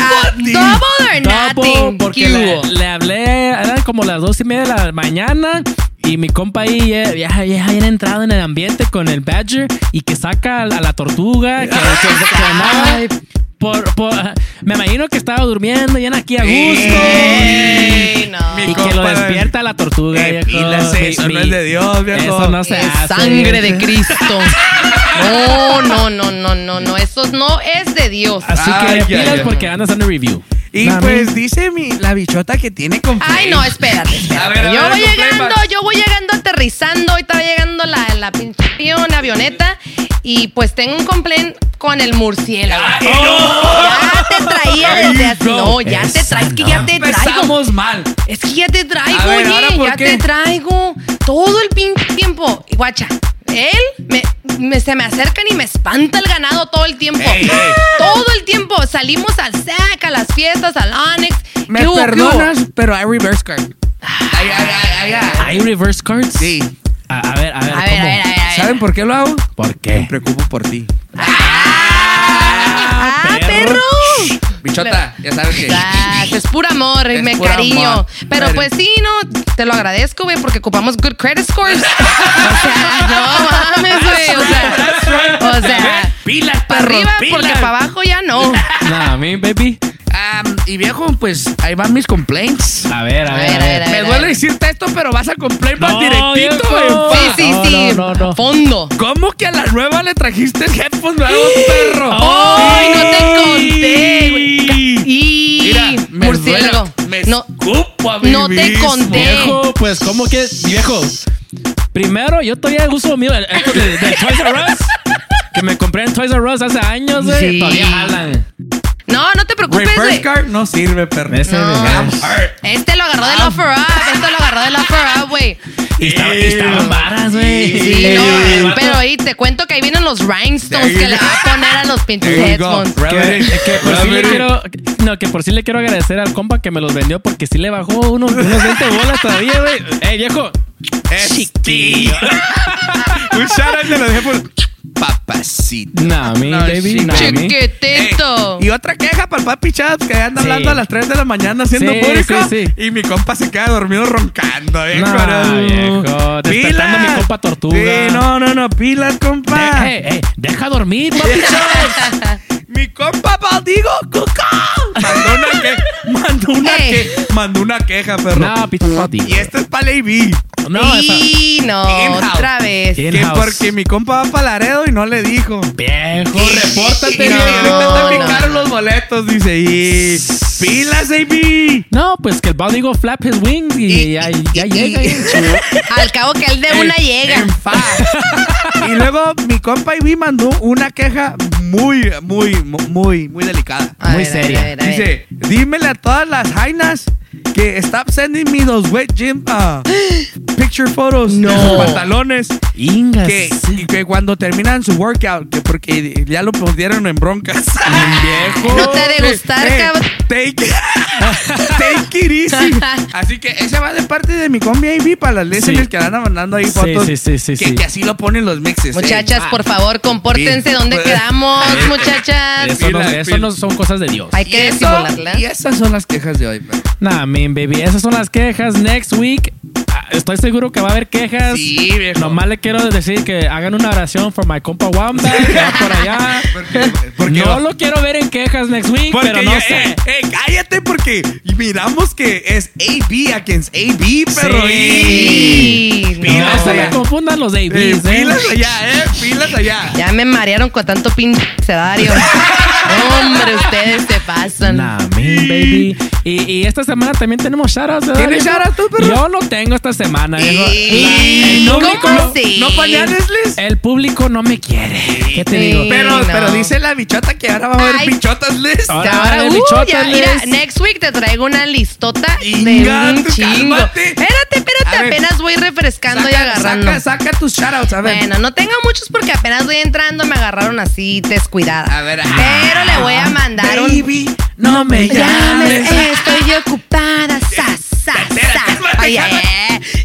ah, Double, or Double, nothing. porque le hablé, eran como las dos y media de la mañana. Y mi compa ahí ya, ya, ya había entrado en el ambiente con el Badger y que saca a la, a la tortuga. Que, que- que andaba por, por- me imagino que estaba durmiendo, ya aquí a gusto. Ey, no. Mi y que lo despierta la tortuga. Eh, viejo. pilas, eso Mi- no es de Dios, viejo. Eso no se Es hace. sangre de Cristo. No, no, no, no, no, no. Eso no es de Dios. Así Ay, que pilas porque andas en review. Y pues dice mi, la bichota que tiene complaint. Ay, no, espérate, espérate. A ver, a yo ver, voy llegando, yo voy llegando aterrizando. Ahorita va llegando la, la pinche la avioneta. Y pues tengo un complaint con el murciélago. Ya te traía desde hace. No, ya te traigo. Es que ya te traigo. Empezamos mal. Es que ya te traigo, ver, oye. ¿ahora por Ya qué? te traigo. Todo el pinche tiempo. Y guacha. Él me, me- se me acercan y me espanta el ganado todo el tiempo. Ey, ey. Todo el tiempo. Salimos al SAC, a las fiestas, al Onyx. Me ¿Qué hubo, qué perdonas, pero hay reverse card. Ay, ay, ay, ay, ay. ¿Hay reverse cards? Sí. A, a ver, a ver, A ¿cómo? a ver, a ver. a ver. ¿Saben por qué lo hago? ¿Por Me qué? preocupo por ti. ¡Ah, perro! Bichota, ya sabes que. Ah, es puro amor, Es me puro cariño. amor. Pero pues sí, no, te lo agradezco, güey, porque ocupamos good credit scores. o sea, no mames, güey. O sea, o sea Pilas, para arriba pilas. porque para abajo ya no. Nah, mi baby. Y viejo, pues ahí van mis complaints. A ver, a ver, a ver. Me duele decirte esto, pero vas a complain más No, directito, güey. Sí, sí, No, sí. no, no, no. Fondo. ¿Cómo que a la nueva le trajiste headphones nuevos, perro? ¡Ay, no te conté, güey! Y Mira, me murciélago. duele, me No, escupo a mí no te mismo. conté. Viejo, pues, ¿cómo que? Viejo, primero, yo todavía uso mío, el- esto de, de Toys R Us. Que me compré en Toys R Us hace años, güey. Sí. Todavía jalan. No, no te preocupes, Reverse card no sirve, perro. Ese No. Este lo agarró del offer up. Este lo agarró del offer up, güey. Y estaba- y estaban varas, güey. Sí, El no, vato- pero ahí te cuento que ahí vienen los rhinestones que le va a poner a los pinches There you go. headphones. Que, que por sí le quiero, no, que por sí le quiero agradecer al compa que me los vendió porque sí le bajó unos, unos 20 bolas todavía, güey. Ey, viejo. Chiquillo. Un shout out te lo dejé por papacito. Nah, mi No, baby, chico. nah, mi. Chiquitito. Y otra queja para el papi Chaps que anda Sí. hablando a las 3 de la mañana haciendo Sí, público. sí, sí. Y mi compa se queda dormido roncando, viejo. No. viejo. Despertando a mi compa tortuga. Sí, no, no, no, pilas, compa. De- ey, ey, deja dormir, papi Chaps. Mi compa Baldigo Cuco mandó una, mandó una, Ey. que, mandó una queja, perro. No, papi. Y este es para Lady B. No, y no, In-house. otra vez. Que In-house. porque mi compa va para Laredo y no le dijo. Viejo, repórtate, Y ahorita te no. picaron los boletos, dice. Y pilas, AB. No, pues que el Bob digo flap his wings y, ya, ya llega. Al cabo que él de una llega. En fa. y luego mi compa AB mandó una queja muy, muy, muy, muy delicada. A Muy ver, seria. ver, a ver, a ver. Dice, dímele a todas las jainas que stop sending me those wet gym uh, picture photos de sus pantalones. Ingas. Que, y que cuando terminan su workout, que porque ya lo pusieron en broncas. Viejo. No te ha de gustar, Eh, cabrón. Take, take it easy. Así que ese va de parte de mi combi AB para las listeners Sí. que andan mandando ahí fotos. sí, sí, sí, que, sí. que así lo ponen los mixes. eh. Muchachas, por favor, compórtense. Sí. ¿Dónde Pues- quedamos, muchachas? Eso, no, eso son cosas de Dios. Hay Y que eso- disimularla. Y esas son las quejas de hoy. pues. Nah, min, baby. Esas son las quejas. Next week, estoy seguro que va a haber quejas. Sí, viejo. Nomás le quiero decir que hagan una oración por my compa Wamba, que va por allá. Porque, porque no lo quiero ver en quejas next week, porque pero no ya- sé. eh, eh, cállate porque miramos que es AB against AB, perro. Sí. Y- No, Pilas No se me allá. confundan los Eh, ABs, eh. pilas allá, eh. Pilas allá. Ya me marearon con tanto pinche sedario. Hombre, ustedes se pasan. Nah, baby. Y, y esta semana también tenemos shoutouts. ¿verdad, ¿Tienes shoutouts tú, perro? Yo no tengo esta semana. Y- La- el ¿Cómo público- así? ¿No pañales, Liz? El público no me quiere. ¿Qué te Sí. digo? Pero, no. pero dice la bichota que ahora va a haber Ay. bichotas, Liz. Ahora Ahora, uh, bichotas, ya, Liz. mira, next week te traigo una listota Inga, de un tú chingo. cálmate. Espérate, espérate, A ver. apenas voy refrescando y agarrando. saca, saca tus shoutouts, a ver. Bueno, no tengo muchos porque apenas voy entrando, me agarraron así descuidada. A ver, Pero le voy a mandar un Baby, no me Llames, llames. estoy ocupada, sa, sa, sa.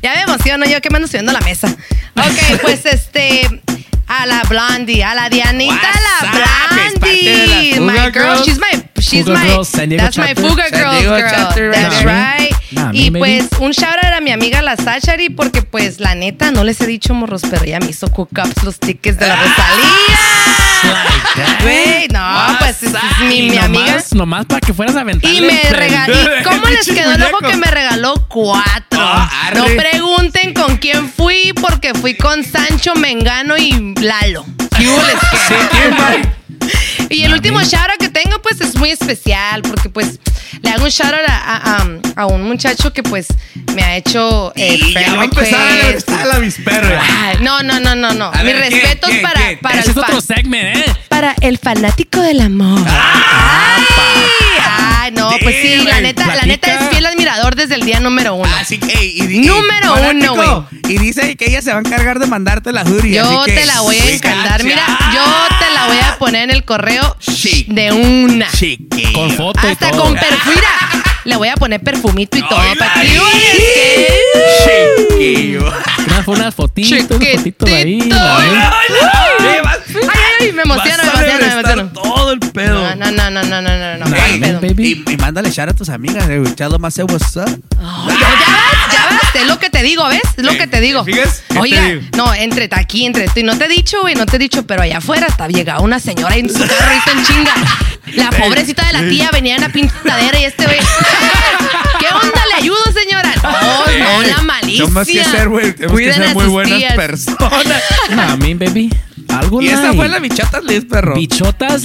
Ya me emociono yo que me ando subiendo a la mesa. Ok, pues este. A la Blondie, a la Dianita, a la Blondie. My girl, she's my, she's Fuga my, Diego that's my. Fuga Girls girl. chapter, That's right. Nah, y me, pues un shout out a mi amiga la Sachari porque pues la neta no les he dicho morros, pero ella me hizo cook ups los tickets de la Rosalía. Güey, no, pues es, es mi, mi amiga. nomás, nomás para que fueras a aventar. Y me regaló. ¿Y cómo les quedó el ojo que me regaló cuatro? Ah, no pregunten con quién fui, porque fui con Sancho, Mengano y Lalo. ¿Qué hubo les que? Y el último shout out que tengo, pues es muy especial, porque pues le hago un shout out a, a- a- a un muchacho que pues me ha hecho eh, Y ya friend va a empezar a request. estar a la vispera. Ay, no, no, no, no, no. Mis respetos ¿Qué? para, ¿Qué? para el es otro segment, ¿eh? para el fanático del amor. Ay, no, pues sí, la neta, la neta es admirador desde el día número uno. Así que, ey, y di- Número ey, uno, fanático, Y dice que ella se va a encargar de mandarte la hoodie. Yo así que- te la voy a encandar. got Mira, yo te la voy a poner en el correo Chic. de una. Chiquillo. Con foto y Hasta todo. con perfumita. Le voy a poner perfumito y todo. Ay, para que Chiquillo. Unas, unas fotitos, unas fotitos ahí. La Ay, neta. ay, Ay, me emociono, me vas a me regresar emociono. Pedo. No, no, no, no, no, no, no, no. Nah, ¿cuál man, pedo? baby. Y, y mándale shout a tus amigas. eh, them I said what's up. Oh, ya, ya vas, ya vas Es lo que te digo, ¿ves? Es lo que te digo. fijas? ¿Qué te Oiga, digo? no, entre aquí, entre tú. Y no te he dicho, güey, no te he dicho, pero allá afuera está llegada una señora en su carro ahorita en chinga. La pobrecita de la tía venía en la pintadera y este güey. ¿Qué onda? ¿Le ayudo, señora? No, no, la malicia. Tenemos que ser, güey, tenemos que ser a muy buenas tías. personas. Nah, mi baby. Algo Y esta like. fue la bichotas Liz, perro. Bichotas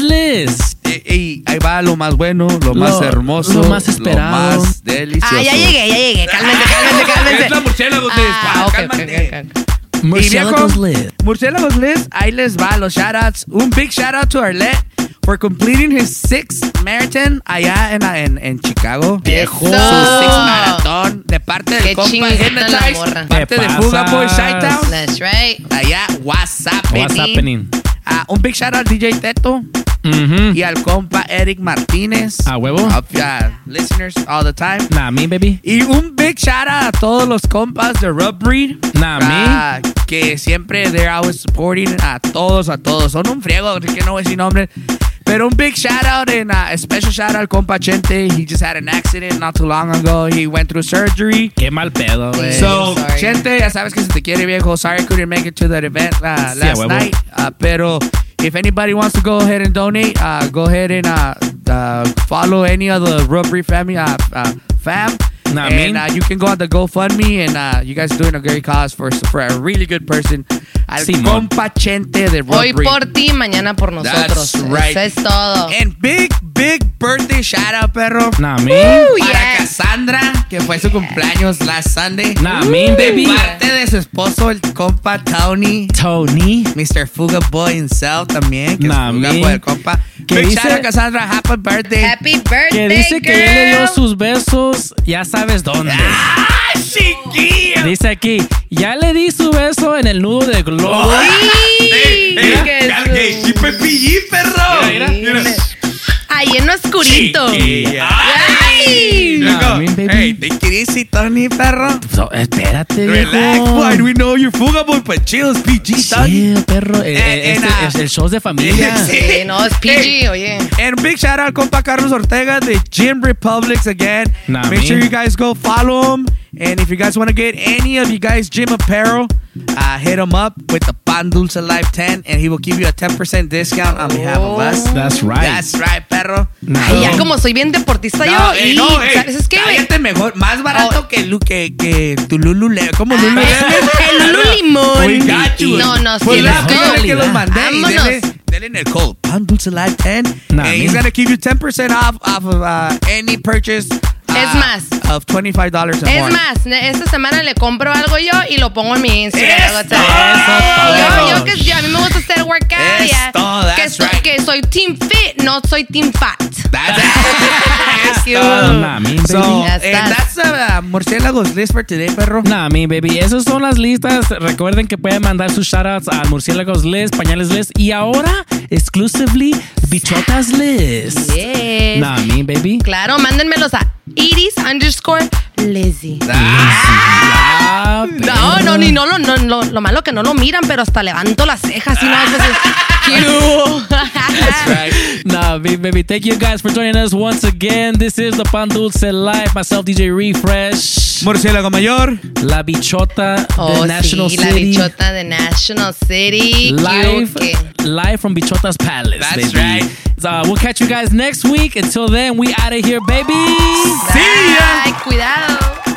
y ahí va lo más bueno, lo, más hermoso, lo más esperado. lo más delicioso. Ah, ya llegué, ya llegué. Cálmense, cálmense, cálmense. Es la murciélago Liz. Ah, ok, cálmate. ok, ok, Murciélagos Liz. Murciélagos Liz, ahí les va los shoutouts. Un big shout out to Arlette for completing his sixth marathon allá en, en, en Chicago. Viejo. Su sixth marathon de parte del Qué compa morra. parte ¿Qué de? Fuga Boy Shitown. That's right. Allá, what's What's happening? happening? Ah, un big shout out al DJ Teto Mhm. y al compa Eric Martínez. A huevo. Of, uh, listeners all the time. Nah, mi baby. Y un big shout out a todos los compas de Rub Breed. Nah, Ah, que siempre they're always supporting a todos, a todos. Son un friego, que no voy a decir nombres. Pero un big shout out and uh, a special shout out compa Chente. He just had an accident not too long ago. He went through surgery. Qué mal pedo, güey. So, sorry. Chente, ya sabes que se te quiere viejo. Sorry I couldn't make it to that event uh, Sí, a last huevo. night. Uh, pero if anybody wants to go ahead and donate, uh, go ahead and uh, uh, follow any of the Rubbery family uh, uh, fam. Nah, and mean. uh, you can go on the GoFundMe and uh, you guys are doing a great cause for, for a really good person. Al Simón. compa Chente de Hoy Rubbery. por ti, mañana por nosotros. That's right. Eso es todo. And big, big birthday shout out, perro. Nah. Para Cassandra, que fue su cumpleaños last Sunday. Nah, baby. parte de su esposo, el compa Tony. Tony. Mr. Fuga Boy himself también. Que Nah, es Fuga. Boy, el compa. Que Big dice- Cassandra. Happy birthday. Happy birthday, Que dice que ya le dio sus besos, ya sabes dónde. ¡Ah, chiquilla! Dice aquí, ya le di su beso en el nudo de globo. Sí, que su- y Pepillín, perro. Mira, mira. Ahí en oscurito. Chiquilla. Ay. Nah, mi baby. Hey, take it easy, Tony, perro. So, espérate, Relax, viejo. boy. We know you're Fuga Boy, but chill, it's PG, Tony. Sí, perro. eh, eh, And- este and, uh, es el show de familia. Sí. Sí, no, es PG, oye. And big shout out compa Carlos Ortega de Gym Republics again. Nah, Make me. sure you guys go follow him. And if you guys want to get any of you guys gym apparel, uh, hit him up with the Pan Dulce Life 10 and he will give you a 10% discount on behalf of us. That's right. That's right, perro. Nah. Ay, ya como soy bien deportista No, yo. eh, y, no, eh, ¿Sabes es qué, güey? cállate mejor. Más barato que, Lu- que, que tu Lulu Le- ¿Cómo Ah, Lulu el Lulu Limón. We got you. No, no, sí, Pues let's la go. fue que los mandé y Vámonos. denle, denle en el code Pan Dulce Life 10 Nah, and he's man. gonna give you 10% off off of uh, any purchase Es más. of $25 or Es more. más, esta semana le compro algo yo y lo pongo en mi Instagram. Eso, O sea, todo. Yo, yo que yo, a mí me gusta hacer workout. Es ya, todo, que, soy, right. que soy team fit, no soy team fat. That's You. Nah, mi So, baby. That's uh, Murciélagos list for today, perro. Nah, mi baby. Esas son las listas. Recuerden que pueden mandar sus shoutouts a Murciélagos Liz, Pañales Liz. Y ahora, exclusively, Bichotas Liz. Yes. Nah, mi baby. Claro, mándenmelos a iris underscore Lizzy. Ah, No, no, ni no, lo- no, no, lo malo que no lo miran, pero hasta levanto las cejas y no, entonces, That's right. Nah, baby. Thank you guys for joining us once again. This is the Pan Dulce Live. Myself, DJ Refresh. Murciélago Mayor. La Bichota, Oh, the National sí, la City. bichota de National City. Live, live from Bichota's Palace. That's baby. right. So, we'll catch you guys next week. Until then, we out of here, baby. See ya. Ay, Tchau!